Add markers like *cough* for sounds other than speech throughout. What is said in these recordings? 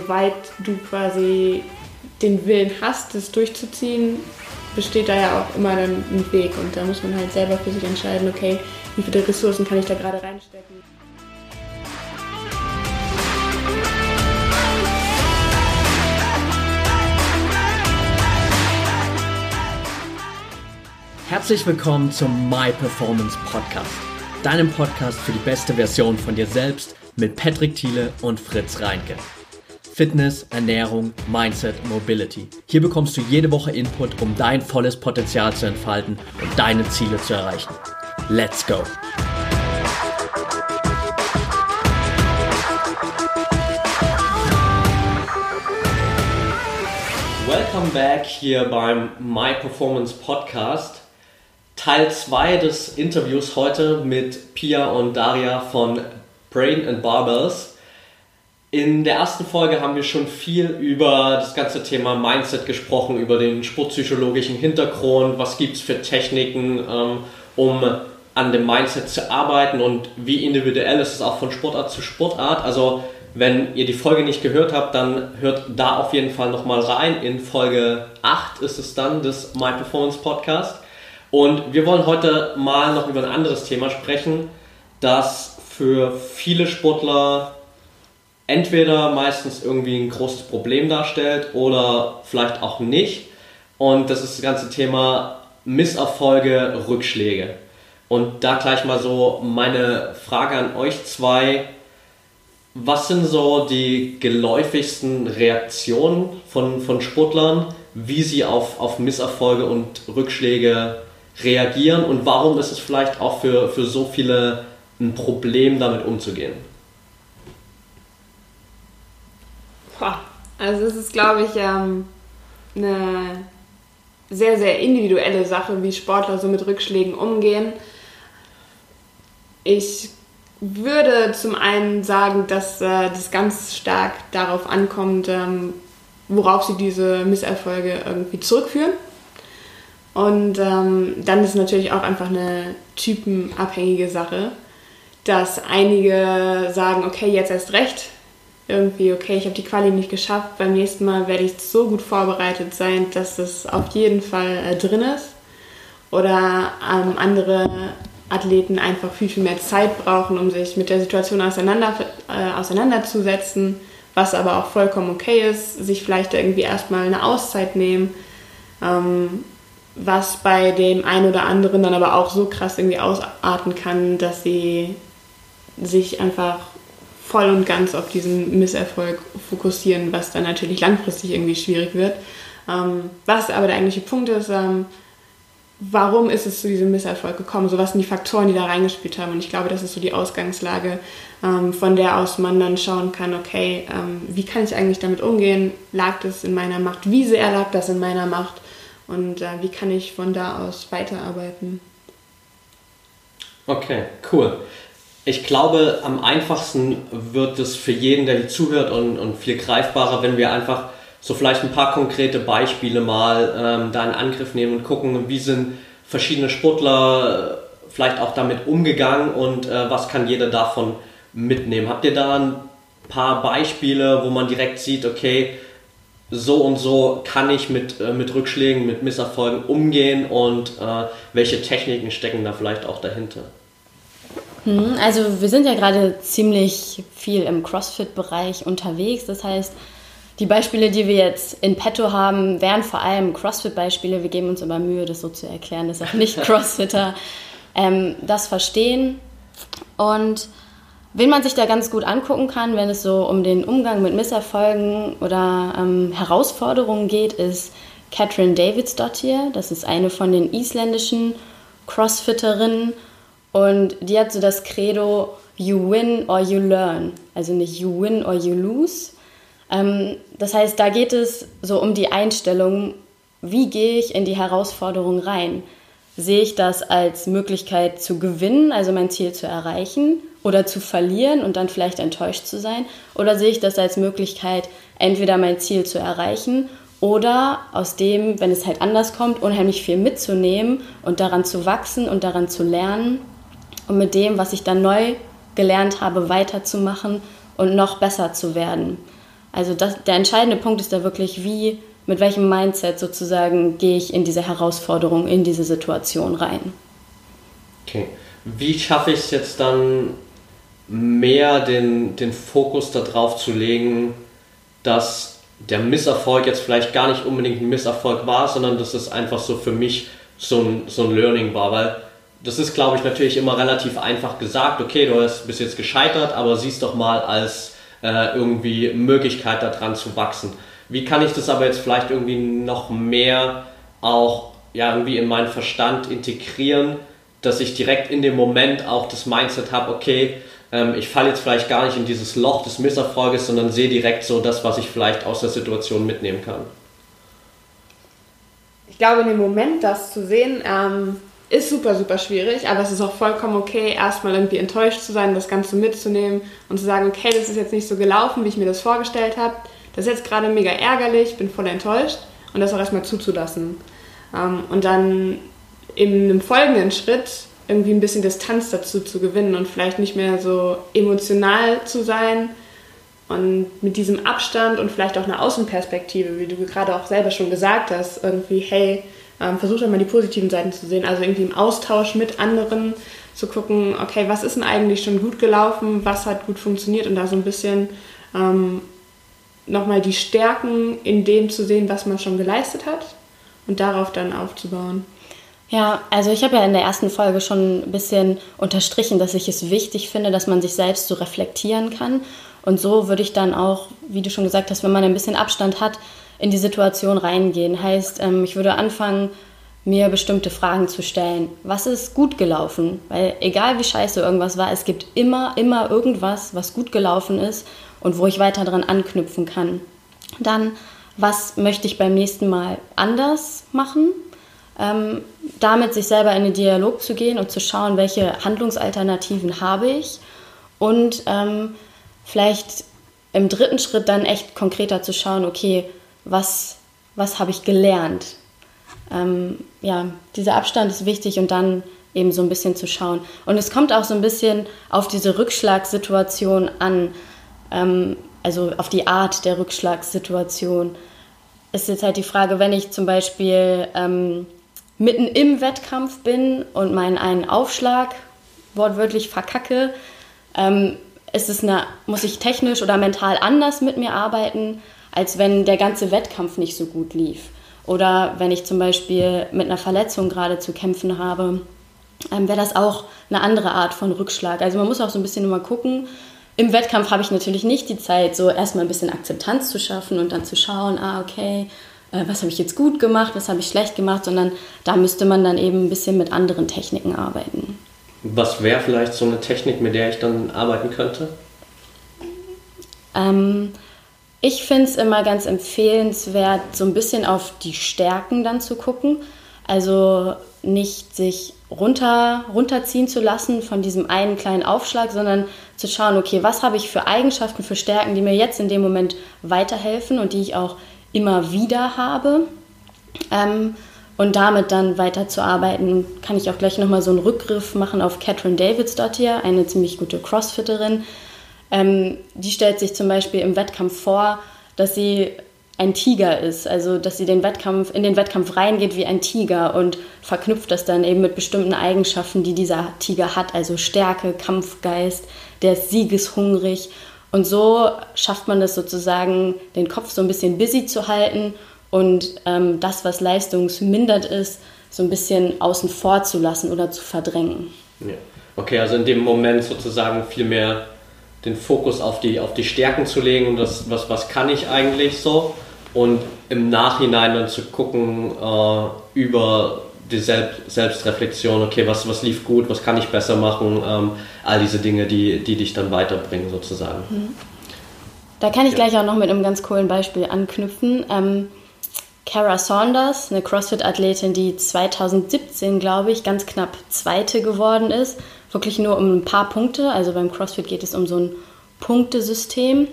soweit du quasi den Willen hast, das durchzuziehen, besteht da ja auch immer dann ein Weg und da muss man halt selber für sich entscheiden, okay, wie viele Ressourcen kann ich da gerade reinstecken. Herzlich willkommen zum My Performance Podcast, deinem Podcast für die beste Version von dir selbst mit Patrick Thiele und Fritz Reinke. Fitness, Ernährung, Mindset, Mobility. Hier bekommst du jede Woche Input, um dein volles Potenzial zu entfalten und deine Ziele zu erreichen. Let's go! Welcome back hier beim My Performance Podcast. Teil 2 des Interviews heute mit Pia und Daria von Brain and Barbells. In der ersten Folge haben wir schon viel über das ganze Thema Mindset gesprochen, über den sportpsychologischen Hintergrund, was gibt es für Techniken, ähm, um an dem Mindset zu arbeiten und wie individuell ist es auch von Sportart zu Sportart. Also wenn ihr die Folge nicht gehört habt, dann hört da auf jeden Fall nochmal rein. In Folge 8 ist es dann des My Performance Podcast. Und wir wollen heute mal noch über ein anderes Thema sprechen, das für viele Sportler entweder meistens irgendwie ein großes Problem darstellt oder vielleicht auch nicht. Und das ist das ganze Thema Misserfolge, Rückschläge. Und da gleich mal so meine Frage an euch zwei. Was sind so die geläufigsten Reaktionen von, von Sportlern, wie sie auf, auf Misserfolge und Rückschläge reagieren und warum ist es vielleicht auch für, für so viele ein Problem, damit umzugehen? Also es ist, glaube ich, ähm, eine sehr, sehr individuelle Sache, wie Sportler so mit Rückschlägen umgehen. Ich würde zum einen sagen, dass äh, das ganz stark darauf ankommt, ähm, worauf sie diese Misserfolge irgendwie zurückführen. Und ähm, dann ist natürlich auch einfach eine typenabhängige Sache, dass einige sagen, okay, jetzt erst recht, irgendwie, okay, ich habe die Quali nicht geschafft, beim nächsten Mal werde ich so gut vorbereitet sein, dass das auf jeden Fall äh, drin ist. Oder ähm, andere Athleten einfach viel, viel mehr Zeit brauchen, um sich mit der Situation auseinander, äh, auseinanderzusetzen, was aber auch vollkommen okay ist, sich vielleicht irgendwie erstmal eine Auszeit nehmen. Ähm, was bei dem einen oder anderen dann aber auch so krass irgendwie ausarten kann, dass sie sich einfach voll und ganz auf diesen Misserfolg fokussieren, was dann natürlich langfristig irgendwie schwierig wird. Ähm, was aber der eigentliche Punkt ist, ähm, warum ist es zu diesem Misserfolg gekommen? So was sind die Faktoren, die da reingespielt haben? Und ich glaube, das ist so die Ausgangslage, ähm, von der aus man dann schauen kann, okay, ähm, wie kann ich eigentlich damit umgehen? Lag das in meiner Macht? Wie sehr lag das in meiner Macht? und äh, wie kann ich von da aus weiterarbeiten. Okay, cool. Ich glaube, am einfachsten wird es für jeden, der hier zuhört und, und viel greifbarer, wenn wir einfach so vielleicht ein paar konkrete Beispiele mal ähm, da in Angriff nehmen und gucken, wie sind verschiedene Sportler äh, vielleicht auch damit umgegangen und äh, was kann jeder davon mitnehmen. Habt ihr da ein paar Beispiele, wo man direkt sieht, okay, so und so kann ich mit, äh, mit Rückschlägen, mit Misserfolgen umgehen und äh, welche Techniken stecken da vielleicht auch dahinter? Hm, also wir sind ja gerade ziemlich viel im CrossFit-Bereich unterwegs. Das heißt, die Beispiele, die wir jetzt in petto haben, wären vor allem CrossFit-Beispiele. Wir geben uns aber Mühe, das so zu erklären, dass auch nicht *laughs* Crossfitter ähm, das verstehen. Und Wen man sich da ganz gut angucken kann, wenn es so um den Umgang mit Misserfolgen oder ähm, Herausforderungen geht, ist Catherine Davidsdottir. Das ist eine von den isländischen Crossfitterinnen und die hat so das Credo You win or you learn. Also nicht you win or you lose. Ähm, das heißt, da geht es so um die Einstellung, wie gehe ich in die Herausforderung rein? Sehe ich das als Möglichkeit zu gewinnen, also mein Ziel zu erreichen? oder zu verlieren und dann vielleicht enttäuscht zu sein? Oder sehe ich das als Möglichkeit, entweder mein Ziel zu erreichen oder aus dem, wenn es halt anders kommt, unheimlich viel mitzunehmen und daran zu wachsen und daran zu lernen und mit dem, was ich dann neu gelernt habe, weiterzumachen und noch besser zu werden. Also das, der entscheidende Punkt ist da wirklich, wie, mit welchem Mindset sozusagen gehe ich in diese Herausforderung, in diese Situation rein. Okay. Wie schaffe ich es jetzt dann mehr den, den Fokus darauf zu legen, dass der Misserfolg jetzt vielleicht gar nicht unbedingt ein Misserfolg war, sondern dass es einfach so für mich so ein, so ein Learning war, weil das ist, glaube ich, natürlich immer relativ einfach gesagt, okay, du bist jetzt gescheitert, aber siehst doch mal als äh, irgendwie Möglichkeit daran zu wachsen. Wie kann ich das aber jetzt vielleicht irgendwie noch mehr auch ja, irgendwie in meinen Verstand integrieren, dass ich direkt in dem Moment auch das Mindset habe, okay, ähm, ich falle jetzt vielleicht gar nicht in dieses Loch des Misserfolges, sondern sehe direkt so das, was ich vielleicht aus der Situation mitnehmen kann. Ich glaube, in dem Moment das zu sehen, ähm, ist super, super schwierig, aber es ist auch vollkommen okay, erstmal irgendwie enttäuscht zu sein, das Ganze mitzunehmen und zu sagen, okay, das ist jetzt nicht so gelaufen, wie ich mir das vorgestellt habe. Das ist jetzt gerade mega ärgerlich, bin voll enttäuscht und das auch erstmal zuzulassen. Ähm, und dann in einem folgenden Schritt irgendwie ein bisschen Distanz dazu zu gewinnen und vielleicht nicht mehr so emotional zu sein und mit diesem Abstand und vielleicht auch einer Außenperspektive, wie du gerade auch selber schon gesagt hast, irgendwie, hey, ähm, versucht einmal die positiven Seiten zu sehen, also irgendwie im Austausch mit anderen zu gucken, okay, was ist denn eigentlich schon gut gelaufen, was hat gut funktioniert und da so ein bisschen ähm, nochmal die Stärken in dem zu sehen, was man schon geleistet hat und darauf dann aufzubauen. Ja, also ich habe ja in der ersten Folge schon ein bisschen unterstrichen, dass ich es wichtig finde, dass man sich selbst so reflektieren kann. Und so würde ich dann auch, wie du schon gesagt hast, wenn man ein bisschen Abstand hat, in die Situation reingehen. Heißt, ähm, ich würde anfangen, mir bestimmte Fragen zu stellen. Was ist gut gelaufen? Weil egal wie scheiße irgendwas war, es gibt immer, immer irgendwas, was gut gelaufen ist und wo ich weiter dran anknüpfen kann. Dann, was möchte ich beim nächsten Mal anders machen? Ähm, damit sich selber in den Dialog zu gehen und zu schauen, welche Handlungsalternativen habe ich und ähm, vielleicht im dritten Schritt dann echt konkreter zu schauen, okay, was, was habe ich gelernt. Ähm, ja, dieser Abstand ist wichtig und dann eben so ein bisschen zu schauen. Und es kommt auch so ein bisschen auf diese Rückschlagssituation an, ähm, also auf die Art der Rückschlagssituation. Ist jetzt halt die Frage, wenn ich zum Beispiel ähm, mitten im Wettkampf bin und meinen einen Aufschlag wortwörtlich verkacke, ähm, ist es eine, muss ich technisch oder mental anders mit mir arbeiten, als wenn der ganze Wettkampf nicht so gut lief. Oder wenn ich zum Beispiel mit einer Verletzung gerade zu kämpfen habe, ähm, wäre das auch eine andere Art von Rückschlag. Also man muss auch so ein bisschen immer gucken. Im Wettkampf habe ich natürlich nicht die Zeit, so erstmal ein bisschen Akzeptanz zu schaffen und dann zu schauen, ah, okay, äh, was habe ich jetzt gut gemacht, was habe ich schlecht gemacht, sondern da müsste man dann eben ein bisschen mit anderen Techniken arbeiten. Was wäre vielleicht so eine Technik, mit der ich dann arbeiten könnte? Ähm, ich finde es immer ganz empfehlenswert, so ein bisschen auf die Stärken dann zu gucken. Also nicht sich runter, runterziehen zu lassen von diesem einen kleinen Aufschlag, sondern zu schauen, okay, was habe ich für Eigenschaften, für Stärken, die mir jetzt in dem Moment weiterhelfen und die ich auch immer wieder habe. Ähm, und damit dann weiterzuarbeiten, kann ich auch gleich nochmal so einen Rückgriff machen auf Catherine Davids dort hier, eine ziemlich gute Crossfitterin, ähm, die stellt sich zum Beispiel im Wettkampf vor, dass sie ein Tiger ist, also dass sie den Wettkampf, in den Wettkampf reingeht wie ein Tiger und verknüpft das dann eben mit bestimmten Eigenschaften, die dieser Tiger hat, also Stärke, Kampfgeist, der ist siegeshungrig und so schafft man das sozusagen, den Kopf so ein bisschen busy zu halten und ähm, das, was leistungsmindert ist, so ein bisschen außen vor zu lassen oder zu verdrängen. Ja. Okay, also in dem Moment sozusagen viel mehr den Fokus auf die, auf die Stärken zu legen und das, was, was kann ich eigentlich so und im Nachhinein dann zu gucken äh, über die Selbst Selbstreflexion, okay, was, was lief gut, was kann ich besser machen, ähm, all diese Dinge, die, die dich dann weiterbringen sozusagen. Mhm. Da kann ich ja. gleich auch noch mit einem ganz coolen Beispiel anknüpfen. Ähm, Kara Saunders, eine CrossFit-Athletin, die 2017, glaube ich, ganz knapp Zweite geworden ist wirklich nur um ein paar Punkte. Also beim CrossFit geht es um so ein Punktesystem.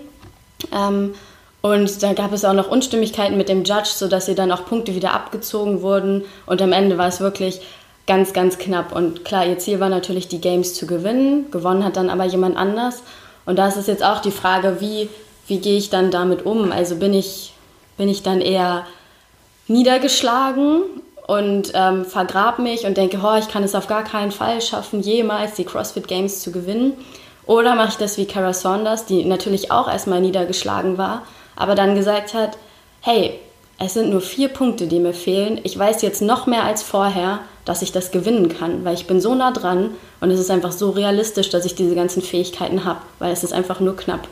Ähm, und da gab es auch noch Unstimmigkeiten mit dem Judge, sodass ihr dann auch Punkte wieder abgezogen wurden. Und am Ende war es wirklich ganz, ganz knapp. Und klar, ihr Ziel war natürlich, die Games zu gewinnen. Gewonnen hat dann aber jemand anders. Und da ist es jetzt auch die Frage, wie wie gehe ich dann damit um? Also bin ich, bin ich dann eher niedergeschlagen und ähm, vergrab mich und denke, oh, ich kann es auf gar keinen Fall schaffen, jemals die CrossFit Games zu gewinnen. Oder mache ich das wie Kara Saunders, die natürlich auch erstmal niedergeschlagen war, aber dann gesagt hat, hey, es sind nur vier Punkte, die mir fehlen. Ich weiß jetzt noch mehr als vorher, dass ich das gewinnen kann, weil ich bin so nah dran und es ist einfach so realistisch, dass ich diese ganzen Fähigkeiten habe, weil es ist einfach nur knapp.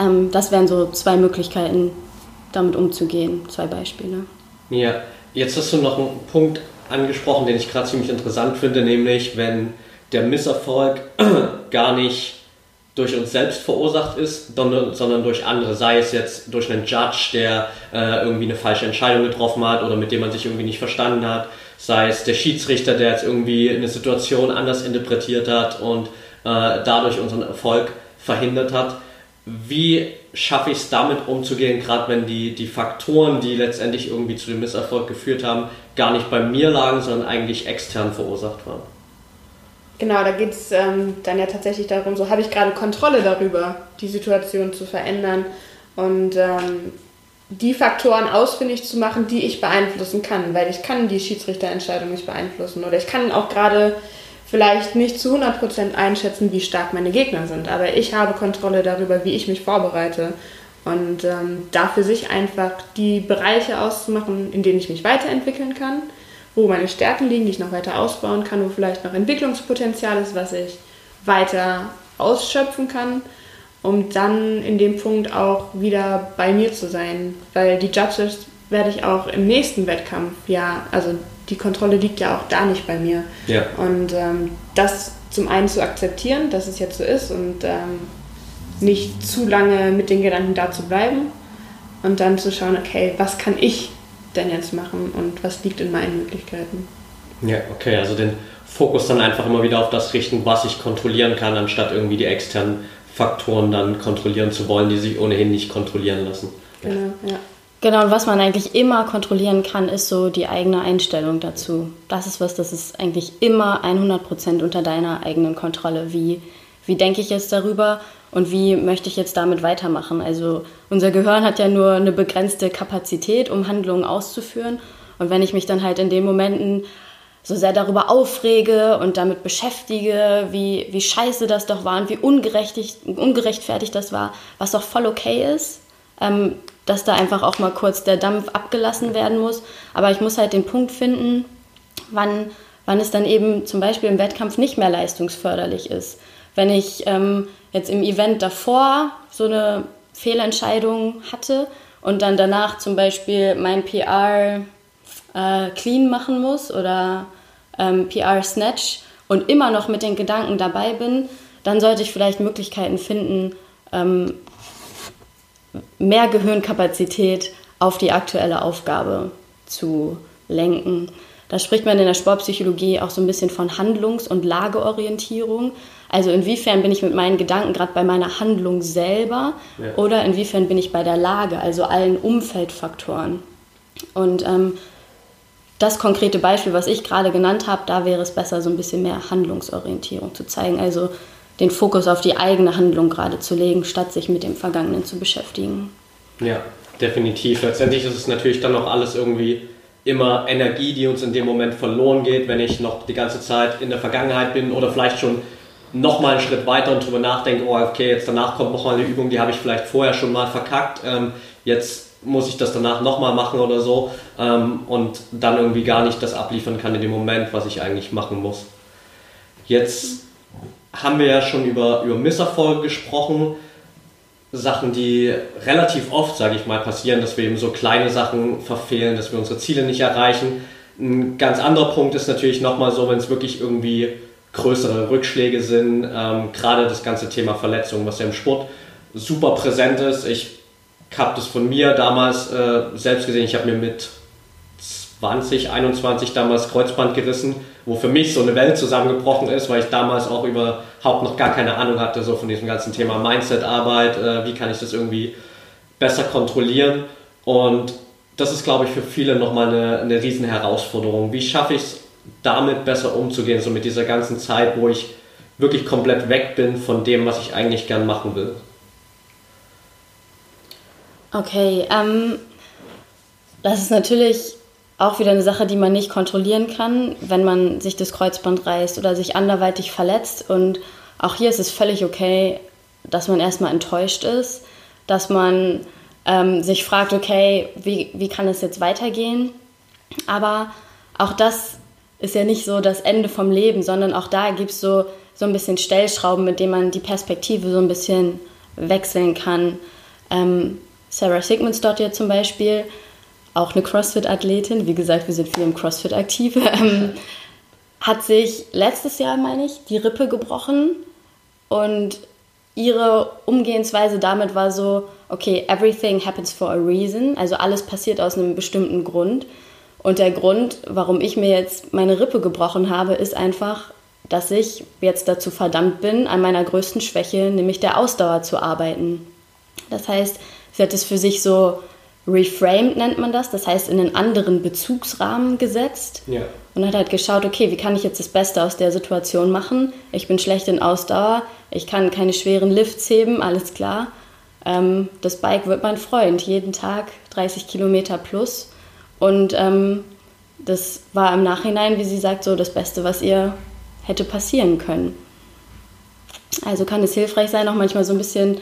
Ähm, das wären so zwei Möglichkeiten, damit umzugehen, zwei Beispiele. Ja, jetzt hast du noch einen Punkt angesprochen, den ich gerade ziemlich interessant finde, nämlich wenn der Misserfolg *clears throat* gar nicht durch uns selbst verursacht ist, sondern durch andere, sei es jetzt durch einen Judge, der äh, irgendwie eine falsche Entscheidung getroffen hat oder mit dem man sich irgendwie nicht verstanden hat, sei es der Schiedsrichter, der jetzt irgendwie eine Situation anders interpretiert hat und äh, dadurch unseren Erfolg verhindert hat. Wie schaffe ich es damit umzugehen, gerade wenn die, die Faktoren, die letztendlich irgendwie zu dem Misserfolg geführt haben, gar nicht bei mir lagen, sondern eigentlich extern verursacht waren? Genau, da geht es ähm, dann ja tatsächlich darum, so habe ich gerade Kontrolle darüber, die Situation zu verändern und ähm, die Faktoren ausfindig zu machen, die ich beeinflussen kann, weil ich kann die Schiedsrichterentscheidung nicht beeinflussen oder ich kann auch gerade vielleicht nicht zu 100% einschätzen, wie stark meine Gegner sind, aber ich habe Kontrolle darüber, wie ich mich vorbereite und ähm, dafür sich einfach die Bereiche auszumachen, in denen ich mich weiterentwickeln kann wo meine Stärken liegen, die ich noch weiter ausbauen kann, wo vielleicht noch Entwicklungspotenzial ist, was ich weiter ausschöpfen kann, um dann in dem Punkt auch wieder bei mir zu sein. Weil die Judges werde ich auch im nächsten Wettkampf, ja, also die Kontrolle liegt ja auch da nicht bei mir. Ja. Und ähm, das zum einen zu akzeptieren, dass es jetzt so ist und ähm, nicht zu lange mit den Gedanken da zu bleiben und dann zu schauen, okay, was kann ich denn jetzt machen und was liegt in meinen Möglichkeiten. Ja, okay, also den Fokus dann einfach immer wieder auf das richten, was ich kontrollieren kann, anstatt irgendwie die externen Faktoren dann kontrollieren zu wollen, die sich ohnehin nicht kontrollieren lassen. Genau, ja. Genau, und was man eigentlich immer kontrollieren kann, ist so die eigene Einstellung dazu. Das ist was, das ist eigentlich immer 100% unter deiner eigenen Kontrolle. Wie, wie denke ich jetzt darüber und wie möchte ich jetzt damit weitermachen? Also unser Gehirn hat ja nur eine begrenzte Kapazität, um Handlungen auszuführen. Und wenn ich mich dann halt in den Momenten so sehr darüber aufrege und damit beschäftige, wie, wie scheiße das doch war und wie ungerechtfertigt das war, was doch voll okay ist, ähm, dass da einfach auch mal kurz der Dampf abgelassen werden muss. Aber ich muss halt den Punkt finden, wann, wann es dann eben zum Beispiel im Wettkampf nicht mehr leistungsförderlich ist. Wenn ich ähm, jetzt im Event davor so eine Fehlentscheidung hatte und dann danach zum Beispiel mein PR äh, clean machen muss oder ähm, PR Snatch und immer noch mit den Gedanken dabei bin, dann sollte ich vielleicht Möglichkeiten finden, ähm, mehr Gehirnkapazität auf die aktuelle Aufgabe zu lenken. Da spricht man in der Sportpsychologie auch so ein bisschen von Handlungs- und Lageorientierung. Also inwiefern bin ich mit meinen Gedanken gerade bei meiner Handlung selber ja. oder inwiefern bin ich bei der Lage, also allen Umfeldfaktoren. Und ähm, das konkrete Beispiel, was ich gerade genannt habe, da wäre es besser, so ein bisschen mehr Handlungsorientierung zu zeigen. Also den Fokus auf die eigene Handlung gerade zu legen, statt sich mit dem Vergangenen zu beschäftigen. Ja, definitiv. Letztendlich ist es natürlich dann auch alles irgendwie immer Energie, die uns in dem Moment verloren geht, wenn ich noch die ganze Zeit in der Vergangenheit bin oder vielleicht schon noch mal einen Schritt weiter und drüber nachdenke, oh okay, jetzt danach kommt noch mal eine Übung, die habe ich vielleicht vorher schon mal verkackt, ähm, jetzt muss ich das danach noch mal machen oder so ähm, und dann irgendwie gar nicht das abliefern kann in dem Moment, was ich eigentlich machen muss. Jetzt haben wir ja schon über, über Misserfolge gesprochen. Sachen, die relativ oft, sage ich mal, passieren, dass wir eben so kleine Sachen verfehlen, dass wir unsere Ziele nicht erreichen. Ein ganz anderer Punkt ist natürlich nochmal so, wenn es wirklich irgendwie größere Rückschläge sind, ähm, gerade das ganze Thema Verletzungen, was ja im Sport super präsent ist. Ich habe das von mir damals äh, selbst gesehen, ich habe mir mit 2021 damals Kreuzband gerissen, wo für mich so eine Welt zusammengebrochen ist, weil ich damals auch überhaupt noch gar keine Ahnung hatte, so von diesem ganzen Thema Mindset-Arbeit, äh, wie kann ich das irgendwie besser kontrollieren. Und das ist, glaube ich, für viele nochmal eine, eine riesen Herausforderung. Wie schaffe ich es, damit besser umzugehen, so mit dieser ganzen Zeit, wo ich wirklich komplett weg bin von dem, was ich eigentlich gern machen will? Okay, ähm, das ist natürlich auch wieder eine Sache, die man nicht kontrollieren kann, wenn man sich das Kreuzband reißt oder sich anderweitig verletzt. Und auch hier ist es völlig okay, dass man erstmal enttäuscht ist, dass man ähm, sich fragt, okay, wie, wie kann es jetzt weitergehen? Aber auch das ist ja nicht so das Ende vom Leben, sondern auch da gibt es so, so ein bisschen Stellschrauben, mit denen man die Perspektive so ein bisschen wechseln kann. Ähm, Sarah Sigmundsdottir zum Beispiel, auch eine CrossFit-Athletin, wie gesagt, wir sind viel im CrossFit aktiv, *laughs* ähm, hat sich letztes Jahr, meine ich, die Rippe gebrochen und ihre Umgehensweise damit war so, okay, everything happens for a reason, also alles passiert aus einem bestimmten Grund. Und der Grund, warum ich mir jetzt meine Rippe gebrochen habe, ist einfach, dass ich jetzt dazu verdammt bin, an meiner größten Schwäche, nämlich der Ausdauer zu arbeiten. Das heißt, sie hat es für sich so reframed, nennt man das, das heißt in einen anderen Bezugsrahmen gesetzt ja. und hat halt geschaut, okay, wie kann ich jetzt das Beste aus der Situation machen? Ich bin schlecht in Ausdauer, ich kann keine schweren Lifts heben, alles klar. Ähm, das Bike wird mein Freund, jeden Tag 30 Kilometer plus. Und ähm, das war im Nachhinein, wie sie sagt, so das Beste, was ihr hätte passieren können. Also kann es hilfreich sein, auch manchmal so ein bisschen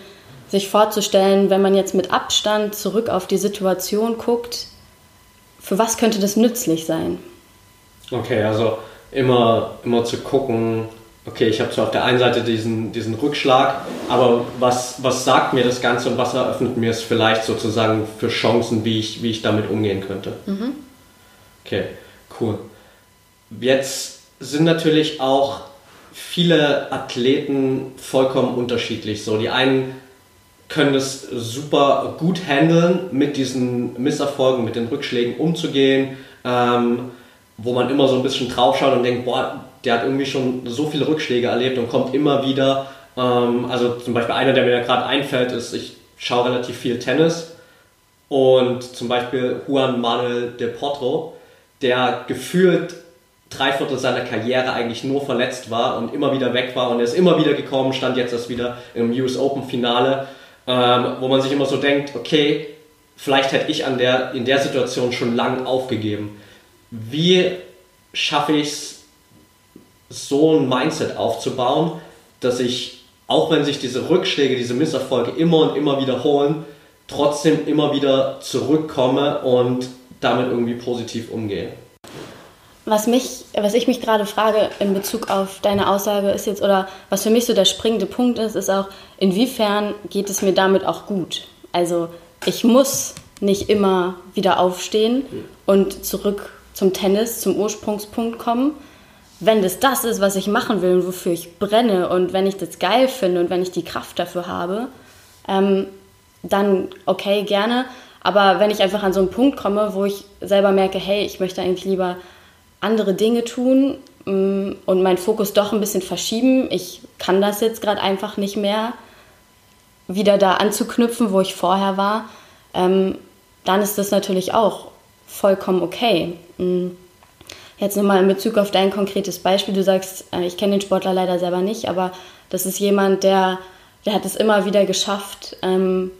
sich vorzustellen, wenn man jetzt mit Abstand zurück auf die Situation guckt, für was könnte das nützlich sein? Okay, also immer, immer zu gucken, okay, ich habe zwar auf der einen Seite diesen, diesen Rückschlag, aber was, was sagt mir das Ganze und was eröffnet mir es vielleicht sozusagen für Chancen, wie ich, wie ich damit umgehen könnte? Mhm. Okay, cool. Jetzt sind natürlich auch viele Athleten vollkommen unterschiedlich. So, die einen können es super gut handeln, mit diesen Misserfolgen, mit den Rückschlägen umzugehen, ähm, wo man immer so ein bisschen draufschaut und denkt, boah, der hat irgendwie schon so viele Rückschläge erlebt und kommt immer wieder. Ähm, also zum Beispiel einer, der mir gerade einfällt, ist, ich schaue relativ viel Tennis und zum Beispiel Juan Manuel de Potro, der gefühlt drei Viertel seiner Karriere eigentlich nur verletzt war und immer wieder weg war und er ist immer wieder gekommen, stand jetzt erst wieder im US Open Finale, ähm, wo man sich immer so denkt, okay, vielleicht hätte ich an der, in der Situation schon lang aufgegeben. Wie schaffe ich es, so ein Mindset aufzubauen, dass ich, auch wenn sich diese Rückschläge, diese Misserfolge immer und immer wiederholen, trotzdem immer wieder zurückkomme und damit irgendwie positiv umgehe. Was, mich, was ich mich gerade frage in Bezug auf deine Aussage ist jetzt, oder was für mich so der springende Punkt ist, ist auch, inwiefern geht es mir damit auch gut? Also ich muss nicht immer wieder aufstehen und zurück zum Tennis, zum Ursprungspunkt kommen, wenn das das ist, was ich machen will und wofür ich brenne und wenn ich das geil finde und wenn ich die Kraft dafür habe, ähm, dann okay, gerne. Aber wenn ich einfach an so einen Punkt komme, wo ich selber merke, hey, ich möchte eigentlich lieber andere Dinge tun mm, und meinen Fokus doch ein bisschen verschieben, ich kann das jetzt gerade einfach nicht mehr, wieder da anzuknüpfen, wo ich vorher war, ähm, dann ist das natürlich auch vollkommen okay. Mm. Jetzt nochmal in Bezug auf dein konkretes Beispiel. Du sagst, äh, ich kenne den Sportler leider selber nicht, aber das ist jemand, der, der hat es immer wieder geschafft, ähm,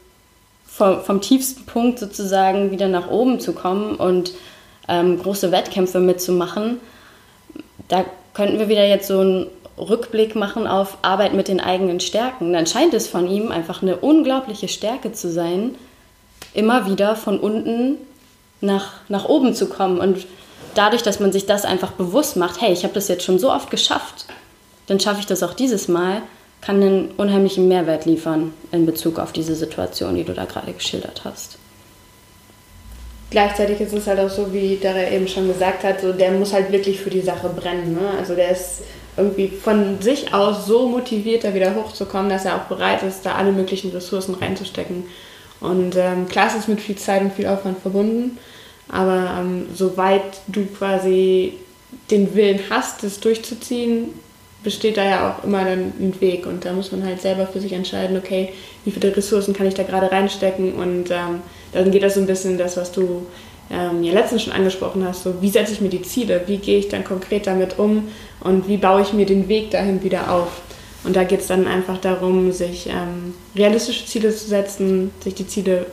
vom, vom, tiefsten Punkt sozusagen wieder nach oben zu kommen und ähm, große Wettkämpfe mitzumachen. Da könnten wir wieder jetzt so einen Rückblick machen auf Arbeit mit den eigenen Stärken. Dann scheint es von ihm einfach eine unglaubliche Stärke zu sein, immer wieder von unten nach, nach oben zu kommen. Und dadurch, dass man sich das einfach bewusst macht, hey, ich habe das jetzt schon so oft geschafft, dann schaffe ich das auch dieses Mal, kann einen unheimlichen Mehrwert liefern in Bezug auf diese Situation, die du da gerade geschildert hast. Gleichzeitig ist es halt auch so, wie Dara eben schon gesagt hat, so der muss halt wirklich für die Sache brennen. Ne? Also der ist irgendwie von sich aus so motiviert, da wieder hochzukommen, dass er auch bereit ist, da alle möglichen Ressourcen reinzustecken. Und ähm, klar ist es mit viel Zeit und viel Aufwand verbunden, aber ähm, soweit du quasi den Willen hast, das durchzuziehen, besteht da ja auch immer dann ein Weg. Und da muss man halt selber für sich entscheiden, okay, wie viele Ressourcen kann ich da gerade reinstecken. Und ähm, dann geht das so ein bisschen das, was du ähm, ja letztens schon angesprochen hast, so wie setze ich mir die Ziele, wie gehe ich dann konkret damit um und wie baue ich mir den Weg dahin wieder auf. Und da geht es dann einfach darum, sich ähm, realistische Ziele zu setzen, sich die Ziele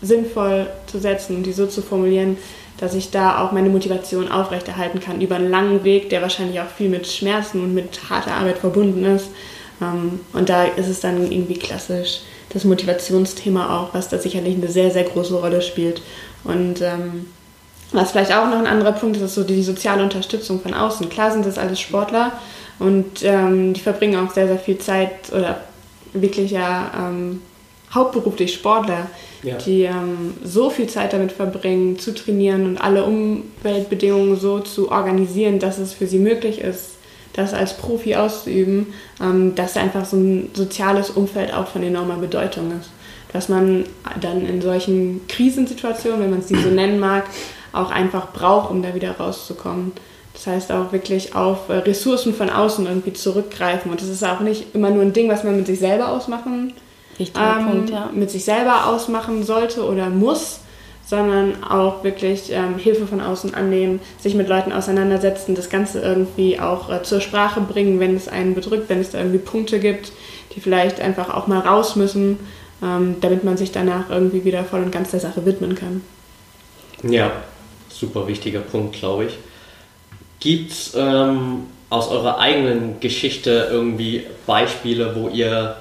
sinnvoll zu setzen und die so zu formulieren, dass ich da auch meine Motivation aufrechterhalten kann über einen langen Weg, der wahrscheinlich auch viel mit Schmerzen und mit harter Arbeit verbunden ist. Ähm, und da ist es dann irgendwie klassisch das Motivationsthema auch, was da sicherlich eine sehr, sehr große Rolle spielt. Und ähm, was vielleicht auch noch ein anderer Punkt ist, ist so die soziale Unterstützung von außen. Klar sind das alles Sportler und ähm, die verbringen auch sehr, sehr viel Zeit oder wirklich ja ähm, hauptberuflich Sportler, ja. die ähm, so viel Zeit damit verbringen, zu trainieren und alle Umweltbedingungen so zu organisieren, dass es für sie möglich ist, das als Profi auszuüben, ähm, dass einfach so ein soziales Umfeld auch von enormer Bedeutung ist. Dass man dann in solchen Krisensituationen, wenn man es die so nennen mag, auch einfach braucht, um da wieder rauszukommen. Das heißt auch wirklich auf äh, Ressourcen von außen irgendwie zurückgreifen. Und das ist auch nicht immer nur ein Ding, was man mit sich selber ausmachen, ähm, Punkt, ja. mit sich selber ausmachen sollte oder muss, sondern auch wirklich ähm, Hilfe von außen annehmen, sich mit Leuten auseinandersetzen, das Ganze irgendwie auch äh, zur Sprache bringen, wenn es einen bedrückt, wenn es da irgendwie Punkte gibt, die vielleicht einfach auch mal raus müssen, ähm, damit man sich danach irgendwie wieder voll und ganz der Sache widmen kann. Ja, super wichtiger Punkt, glaube ich. Gibt es ähm, aus eurer eigenen Geschichte irgendwie Beispiele, wo ihr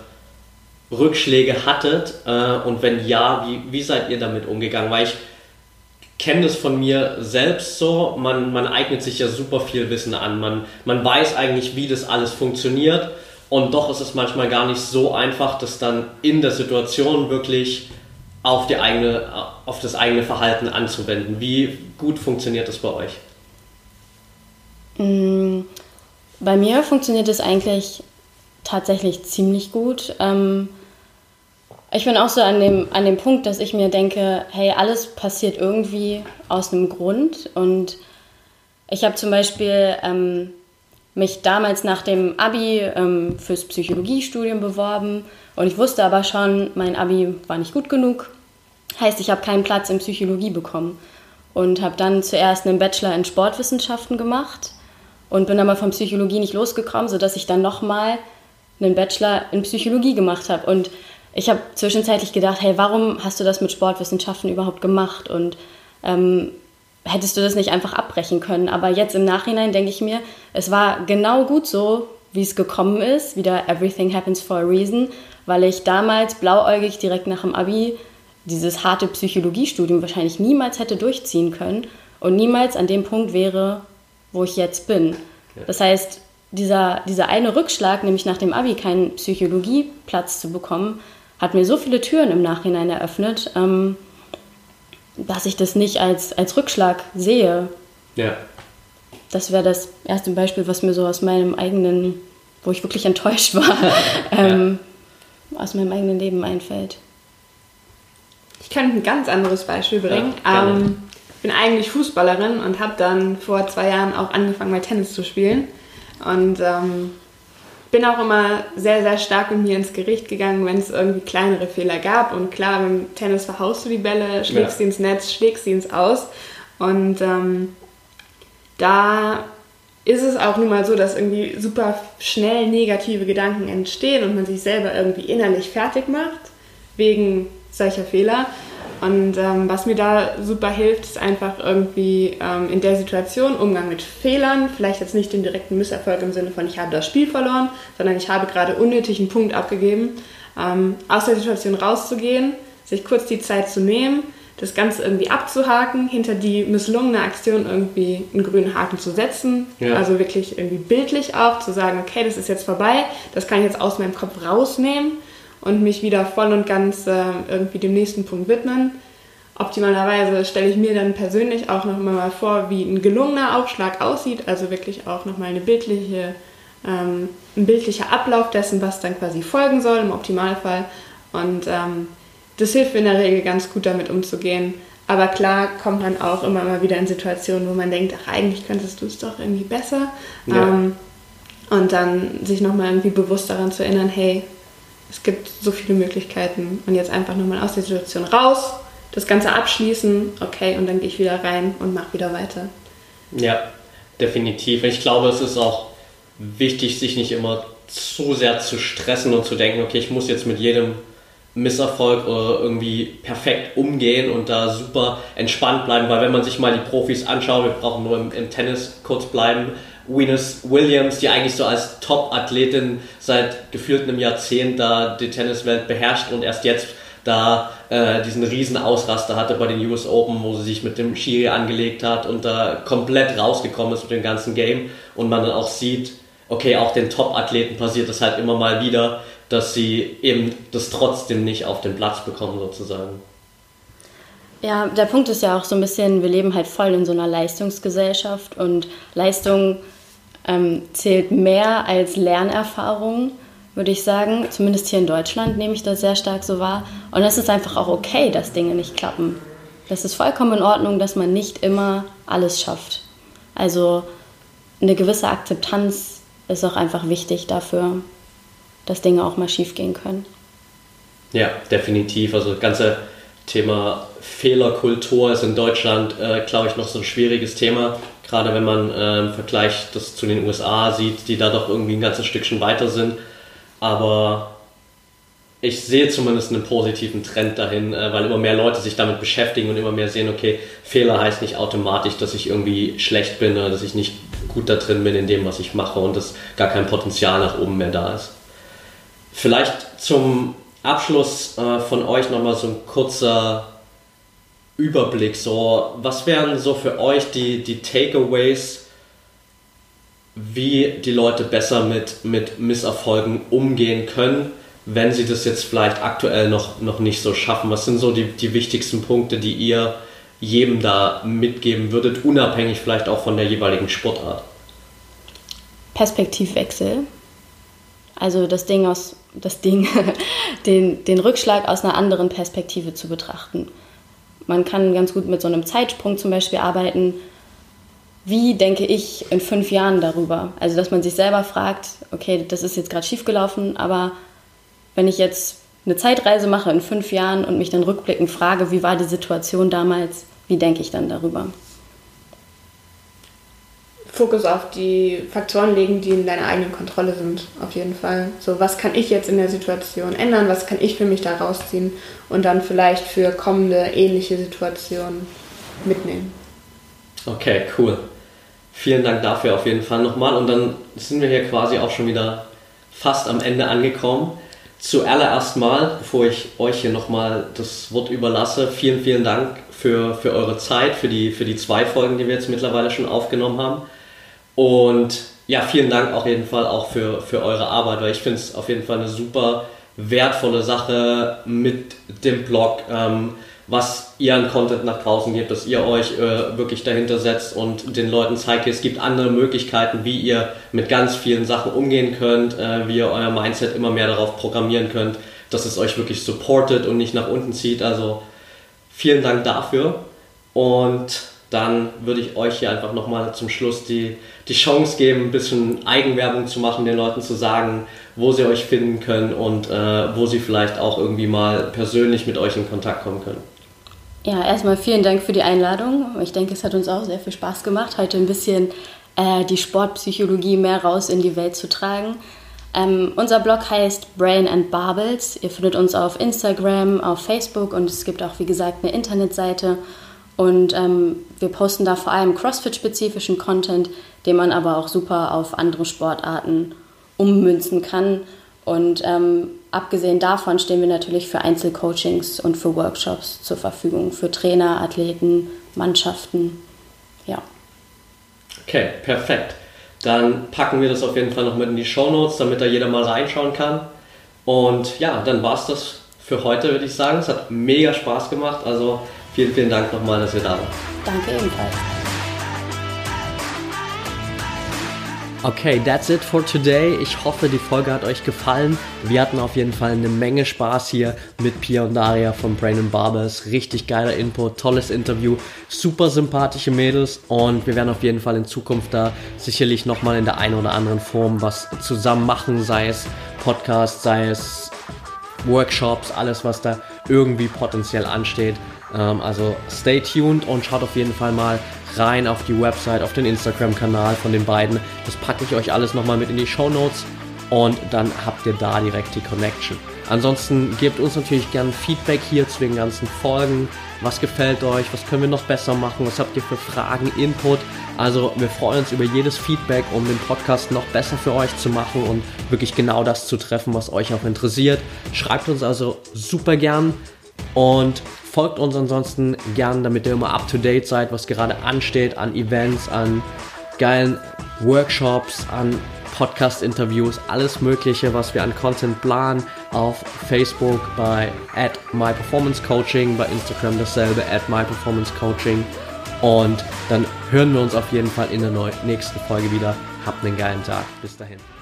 Rückschläge hattet? Äh, und wenn ja, wie, wie seid ihr damit umgegangen? Weil ich kenne das von mir selbst so, man, man eignet sich ja super viel Wissen an, man, man weiß eigentlich, wie das alles funktioniert und doch ist es manchmal gar nicht so einfach, das dann in der Situation wirklich auf, die eigene, auf das eigene Verhalten anzuwenden. Wie gut funktioniert das bei euch? Mm, bei mir funktioniert es eigentlich tatsächlich ziemlich gut. Ähm, ich bin auch so an dem, an dem Punkt, dass ich mir denke, hey, alles passiert irgendwie aus einem Grund. Und ich habe zum Beispiel ähm, mich damals nach dem Abi ähm, fürs Psychologiestudium beworben und ich wusste aber schon, mein Abi war nicht gut genug. Heißt, ich habe keinen Platz in Psychologie bekommen und habe dann zuerst einen Bachelor in Sportwissenschaften gemacht und bin aber von Psychologie nicht losgekommen, sodass ich dann nochmal einen Bachelor in Psychologie gemacht habe. Ich habe zwischenzeitlich gedacht, hey, warum hast du das mit Sportwissenschaften überhaupt gemacht? Und ähm, hättest du das nicht einfach abbrechen können? Aber jetzt im Nachhinein denke ich mir, es war genau gut so, wie es gekommen ist. Wieder Everything happens for a reason, weil ich damals blauäugig direkt nach dem Abi dieses harte Psychologiestudium wahrscheinlich niemals hätte durchziehen können und niemals an dem Punkt wäre, wo ich jetzt bin. Das heißt, dieser, dieser eine Rückschlag, nämlich nach dem Abi keinen Psychologieplatz zu bekommen, hat mir so viele Türen im Nachhinein eröffnet, ähm, dass ich das nicht als, als Rückschlag sehe. Ja. Das wäre das erste Beispiel, was mir so aus meinem eigenen, wo ich wirklich enttäuscht war, *laughs* ähm, ja. aus meinem eigenen Leben einfällt. Ich könnte ein ganz anderes Beispiel bringen. Ja, ähm, ich bin eigentlich Fußballerin und habe dann vor zwei Jahren auch angefangen, mal Tennis zu spielen. Und ähm, bin auch immer sehr, sehr stark mit mir ins Gericht gegangen, wenn es irgendwie kleinere Fehler gab. Und klar, beim Tennis verhaust du die Bälle, schlägst ja. sie ins Netz, schlägst sie ins Aus. Und ähm, da ist es auch nun mal so, dass irgendwie super schnell negative Gedanken entstehen und man sich selber irgendwie innerlich fertig macht wegen solcher Fehler. Und ähm, was mir da super hilft, ist einfach irgendwie ähm, in der Situation Umgang mit Fehlern, vielleicht jetzt nicht den direkten Misserfolg im Sinne von ich habe das Spiel verloren, sondern ich habe gerade unnötig einen Punkt abgegeben, ähm, aus der Situation rauszugehen, sich kurz die Zeit zu nehmen, das Ganze irgendwie abzuhaken, hinter die misslungene Aktion irgendwie einen grünen Haken zu setzen, ja. also wirklich irgendwie bildlich auch zu sagen, okay, das ist jetzt vorbei, das kann ich jetzt aus meinem Kopf rausnehmen und mich wieder voll und ganz äh, irgendwie dem nächsten Punkt widmen. Optimalerweise stelle ich mir dann persönlich auch nochmal mal vor, wie ein gelungener Aufschlag aussieht, also wirklich auch nochmal eine bildliche, ähm, ein bildlicher Ablauf dessen, was dann quasi folgen soll im Optimalfall. Und ähm, das hilft mir in der Regel ganz gut damit umzugehen. Aber klar kommt man auch immer mal wieder in Situationen, wo man denkt, ach eigentlich könntest du es doch irgendwie besser. Ja. Ähm, und dann sich nochmal irgendwie bewusst daran zu erinnern, hey, es gibt so viele Möglichkeiten und jetzt einfach nochmal aus der Situation raus, das Ganze abschließen, okay, und dann gehe ich wieder rein und mache wieder weiter. Ja, definitiv. Ich glaube, es ist auch wichtig, sich nicht immer zu sehr zu stressen und zu denken, okay, ich muss jetzt mit jedem Misserfolg oder irgendwie perfekt umgehen und da super entspannt bleiben, weil wenn man sich mal die Profis anschaut, wir brauchen nur im, im Tennis kurz bleiben, Venus Williams, die eigentlich so als Top-Athletin seit gefühlt einem Jahrzehnt da die Tenniswelt beherrscht und erst jetzt da äh, diesen riesen Ausraster hatte bei den US Open, wo sie sich mit dem Schiri angelegt hat und da komplett rausgekommen ist mit dem ganzen Game und man dann auch sieht, okay, auch den Top-Athleten passiert das halt immer mal wieder, dass sie eben das trotzdem nicht auf den Platz bekommen sozusagen. Ja, der Punkt ist ja auch so ein bisschen, wir leben halt voll in so einer Leistungsgesellschaft und Leistung ähm, zählt mehr als Lernerfahrung, würde ich sagen. Zumindest hier in Deutschland nehme ich das sehr stark so wahr. Und es ist einfach auch okay, dass Dinge nicht klappen. Das ist vollkommen in Ordnung, dass man nicht immer alles schafft. Also eine gewisse Akzeptanz ist auch einfach wichtig dafür, dass Dinge auch mal schief gehen können. Ja, definitiv. Also das ganze Thema Fehlerkultur ist in Deutschland, äh, glaube ich, noch so ein schwieriges Thema. Gerade wenn man äh, im Vergleich das zu den USA sieht, die da doch irgendwie ein ganzes Stückchen weiter sind. Aber ich sehe zumindest einen positiven Trend dahin, äh, weil immer mehr Leute sich damit beschäftigen und immer mehr sehen, okay, Fehler heißt nicht automatisch, dass ich irgendwie schlecht bin oder dass ich nicht gut da drin bin in dem, was ich mache und dass gar kein Potenzial nach oben mehr da ist. Vielleicht zum Abschluss äh, von euch nochmal so ein kurzer Überblick. So, was wären so für euch die, die Takeaways, wie die Leute besser mit, mit Misserfolgen umgehen können, wenn sie das jetzt vielleicht aktuell noch, noch nicht so schaffen? Was sind so die, die wichtigsten Punkte, die ihr jedem da mitgeben würdet, unabhängig vielleicht auch von der jeweiligen Sportart? Perspektivwechsel. Also das Ding aus das Ding, *laughs* den, den Rückschlag aus einer anderen Perspektive zu betrachten. Man kann ganz gut mit so einem Zeitsprung zum Beispiel arbeiten. Wie denke ich in fünf Jahren darüber? Also, dass man sich selber fragt, okay, das ist jetzt gerade schiefgelaufen, aber wenn ich jetzt eine Zeitreise mache in fünf Jahren und mich dann rückblickend frage, wie war die Situation damals, wie denke ich dann darüber? Fokus auf die Faktoren legen, die in deiner eigenen Kontrolle sind, auf jeden Fall. So, was kann ich jetzt in der Situation ändern? Was kann ich für mich da rausziehen? Und dann vielleicht für kommende ähnliche Situationen mitnehmen. Okay, cool. Vielen Dank dafür auf jeden Fall nochmal. Und dann sind wir hier quasi auch schon wieder fast am Ende angekommen. Zuallererst mal, bevor ich euch hier nochmal das Wort überlasse, vielen, vielen Dank für, für eure Zeit, für die, für die zwei Folgen, die wir jetzt mittlerweile schon aufgenommen haben. Und ja, vielen Dank auf jeden Fall auch für, für eure Arbeit, weil ich finde es auf jeden Fall eine super wertvolle Sache mit dem Blog, ähm, was ihr an Content nach draußen gebt, dass ihr euch äh, wirklich dahinter setzt und den Leuten zeigt, es gibt andere Möglichkeiten, wie ihr mit ganz vielen Sachen umgehen könnt, äh, wie ihr euer Mindset immer mehr darauf programmieren könnt, dass es euch wirklich supportet und nicht nach unten zieht. Also vielen Dank dafür und dann würde ich euch hier einfach nochmal zum Schluss die, die Chance geben, ein bisschen Eigenwerbung zu machen, den Leuten zu sagen, wo sie euch finden können und äh, wo sie vielleicht auch irgendwie mal persönlich mit euch in Kontakt kommen können. Ja, erstmal vielen Dank für die Einladung. Ich denke, es hat uns auch sehr viel Spaß gemacht, heute ein bisschen äh, die Sportpsychologie mehr raus in die Welt zu tragen. Ähm, unser Blog heißt Brain and Barbels. Ihr findet uns auf Instagram, auf Facebook und es gibt auch, wie gesagt, eine Internetseite. Und ähm, wir posten da vor allem CrossFit-spezifischen Content, den man aber auch super auf andere Sportarten ummünzen kann. Und ähm, abgesehen davon stehen wir natürlich für Einzelcoachings und für Workshops zur Verfügung, für Trainer, Athleten, Mannschaften. Ja. Okay, perfekt. Dann packen wir das auf jeden Fall noch mit in die Show Notes, damit da jeder mal reinschauen kann. Und ja, dann war es das für heute, würde ich sagen. Es hat mega Spaß gemacht. Also Vielen, vielen Dank nochmal, dass ihr da wart. Danke ebenfalls. Okay, that's it for today. Ich hoffe, die Folge hat euch gefallen. Wir hatten auf jeden Fall eine Menge Spaß hier mit Pia und Daria von Brain Barbers. Richtig geiler Input, tolles Interview, super sympathische Mädels und wir werden auf jeden Fall in Zukunft da sicherlich nochmal in der einen oder anderen Form was zusammen machen, sei es Podcast, sei es Workshops, alles was da irgendwie potenziell ansteht. Ähm, also stay tuned und schaut auf jeden Fall mal rein auf die Website, auf den Instagram-Kanal von den beiden. Das packe ich euch alles nochmal mit in die Show Notes und dann habt ihr da direkt die Connection. Ansonsten gebt uns natürlich gerne Feedback hier zu den ganzen Folgen. Was gefällt euch? Was können wir noch besser machen? Was habt ihr für Fragen, Input? Also wir freuen uns über jedes Feedback, um den Podcast noch besser für euch zu machen und wirklich genau das zu treffen, was euch auch interessiert. Schreibt uns also super gern und folgt uns ansonsten gern, damit ihr immer up to date seid, was gerade ansteht an Events, an geilen Workshops, an Podcast-Interviews, alles Mögliche, was wir an Content planen. Auf Facebook bei at MyPerformanceCoaching, bei Instagram dasselbe at MyPerformanceCoaching. Und dann hören wir uns auf jeden Fall in der nächsten Folge wieder. Habt einen geilen Tag. Bis dahin.